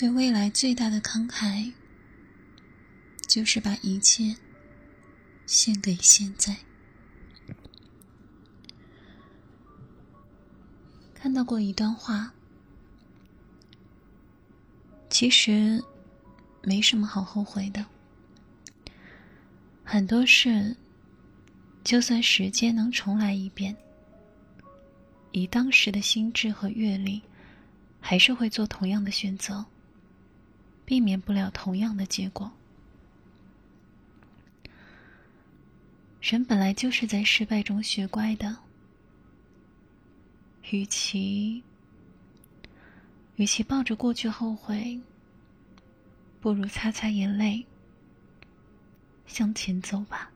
对未来最大的慷慨，就是把一切献给现在。看到过一段话，其实没什么好后悔的。很多事，就算时间能重来一遍，以当时的心智和阅历，还是会做同样的选择，避免不了同样的结果。人本来就是在失败中学乖的，与其与其抱着过去后悔，不如擦擦眼泪。向前走吧。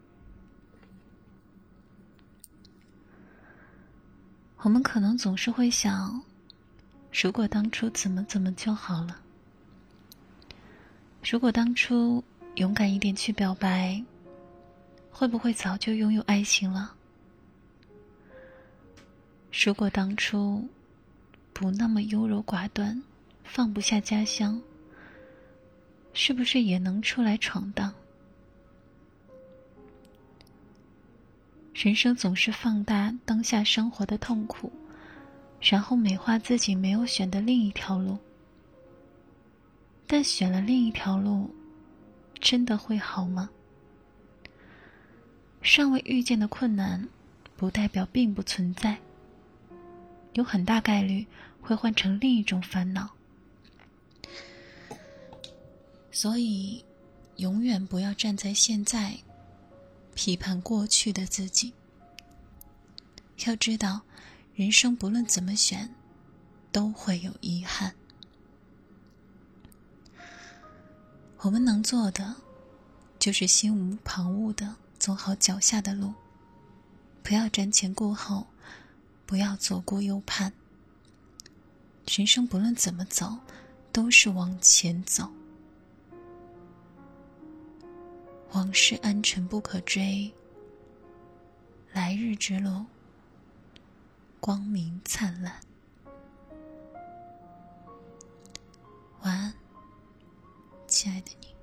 我们可能总是会想，如果当初怎么怎么就好了。如果当初勇敢一点去表白，会不会早就拥有爱情了？如果当初不那么优柔寡断，放不下家乡，是不是也能出来闯荡？人生总是放大当下生活的痛苦，然后美化自己没有选的另一条路。但选了另一条路，真的会好吗？尚未遇见的困难，不代表并不存在。有很大概率会换成另一种烦恼。所以，永远不要站在现在。批判过去的自己。要知道，人生不论怎么选，都会有遗憾。我们能做的，就是心无旁骛的走好脚下的路，不要瞻前顾后，不要左顾右盼。人生不论怎么走，都是往前走。往事安沉不可追，来日之路光明灿烂。亲爱的你。